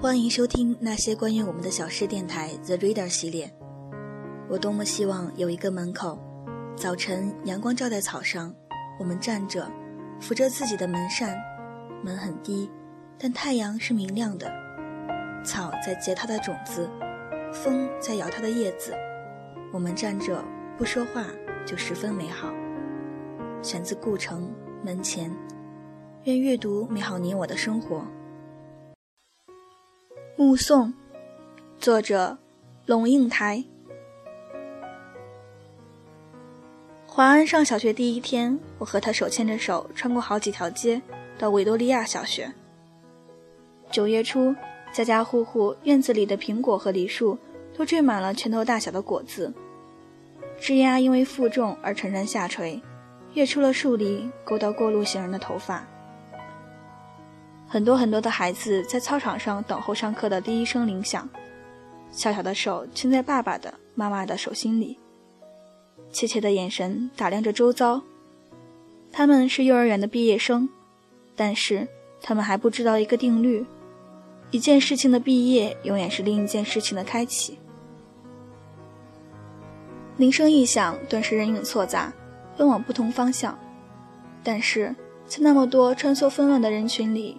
欢迎收听那些关于我们的小事电台 The Reader 系列。我多么希望有一个门口，早晨阳光照在草上，我们站着，扶着自己的门扇，门很低，但太阳是明亮的，草在结它的种子，风在摇它的叶子，我们站着不说话就十分美好。选自顾城门前，愿阅读美好你我的生活。目送，作者龙应台。华安上小学第一天，我和他手牵着手，穿过好几条街，到维多利亚小学。九月初，家家户户院子里的苹果和梨树都缀满了拳头大小的果子，枝丫因为负重而沉沉下垂，跃出了树篱，勾到过路行人的头发。很多很多的孩子在操场上等候上课的第一声铃响，小小的手牵在爸爸的、妈妈的手心里，怯怯的眼神打量着周遭。他们是幼儿园的毕业生，但是他们还不知道一个定律：一件事情的毕业，永远是另一件事情的开启。铃声一响，顿时人影错杂，奔往不同方向。但是在那么多穿梭纷乱的人群里，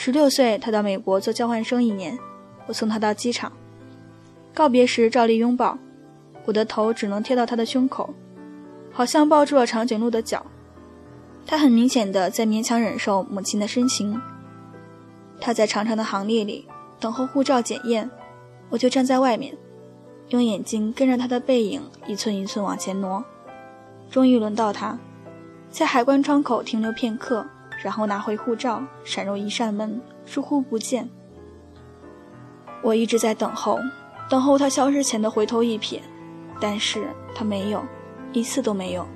十六岁，他到美国做交换生一年，我送他到机场。告别时照例拥抱，我的头只能贴到他的胸口，好像抱住了长颈鹿的脚。他很明显的在勉强忍受母亲的深情。他在长长的行列里等候护照检验，我就站在外面，用眼睛跟着他的背影一寸一寸往前挪。终于轮到他，在海关窗口停留片刻。然后拿回护照，闪入一扇门，疏忽不见。我一直在等候，等候他消失前的回头一瞥，但是他没有，一次都没有。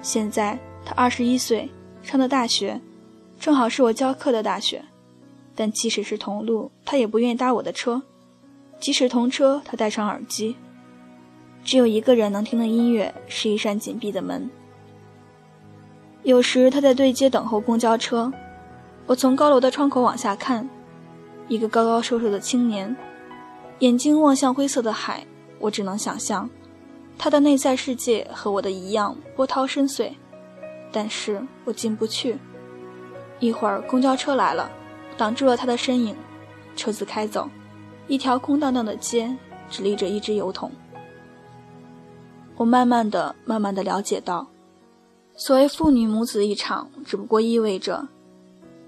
现在他二十一岁，上的大学，正好是我教课的大学。但即使是同路，他也不愿意搭我的车；即使同车，他戴上耳机。只有一个人能听的音乐，是一扇紧闭的门。有时他在对街等候公交车，我从高楼的窗口往下看，一个高高瘦瘦的青年，眼睛望向灰色的海。我只能想象，他的内在世界和我的一样波涛深邃，但是我进不去。一会儿公交车来了，挡住了他的身影，车子开走，一条空荡荡的街，只立着一只油桶。我慢慢的、慢慢的了解到。所谓父女母子一场，只不过意味着，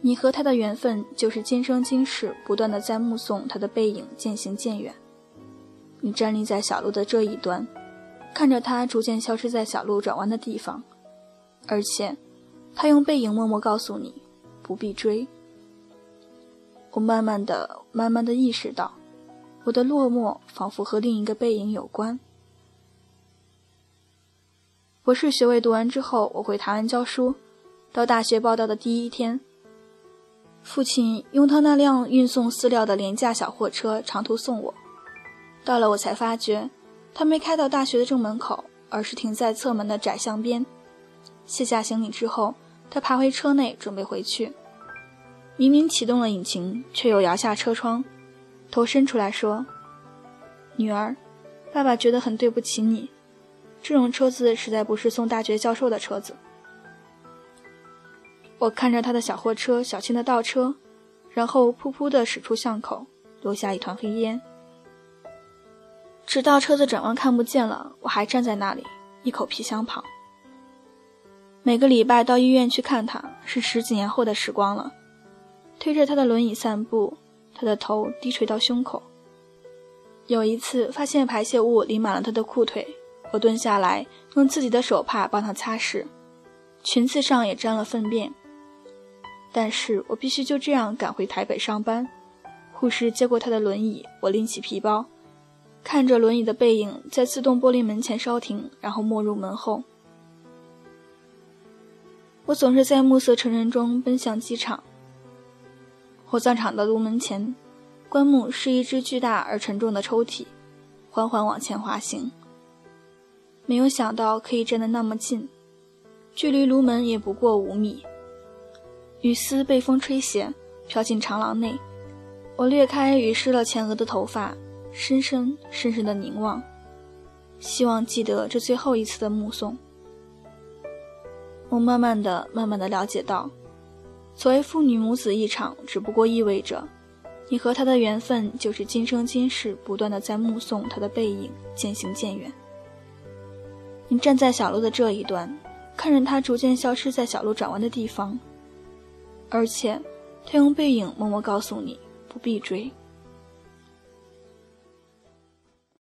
你和他的缘分就是今生今世不断的在目送他的背影渐行渐远。你站立在小路的这一端，看着他逐渐消失在小路转弯的地方，而且，他用背影默默告诉你，不必追。我慢慢的、慢慢的意识到，我的落寞仿佛和另一个背影有关。博士学位读完之后，我回台湾教书。到大学报到的第一天，父亲用他那辆运送饲料的廉价小货车长途送我。到了，我才发觉，他没开到大学的正门口，而是停在侧门的窄巷边。卸下行李之后，他爬回车内准备回去。明明启动了引擎，却又摇下车窗，头伸出来说：“女儿，爸爸觉得很对不起你。”这种车子实在不是送大学教授的车子。我看着他的小货车小心的倒车，然后噗噗的驶出巷口，留下一团黑烟。直到车子转弯看不见了，我还站在那里，一口皮箱旁。每个礼拜到医院去看他，是十几年后的时光了。推着他的轮椅散步，他的头低垂到胸口。有一次发现排泄物淋满了他的裤腿。我蹲下来，用自己的手帕帮他擦拭，裙子上也沾了粪便。但是我必须就这样赶回台北上班，护士接过他的轮椅，我拎起皮包，看着轮椅的背影在自动玻璃门前稍停，然后没入门后。我总是在暮色沉沉中奔向机场。火葬场的炉门前，棺木是一只巨大而沉重的抽屉，缓缓往前滑行。没有想到可以站得那么近，距离炉门也不过五米。雨丝被风吹斜，飘进长廊内。我掠开雨湿了前额的头发，深深深深的凝望，希望记得这最后一次的目送。我慢慢的、慢慢的了解到，所谓父女母子一场，只不过意味着，你和他的缘分就是今生今世不断的在目送他的背影渐行渐远。你站在小路的这一端，看着他逐渐消失在小路转弯的地方，而且，他用背影默默告诉你不必追。